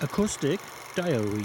Acoustic Diary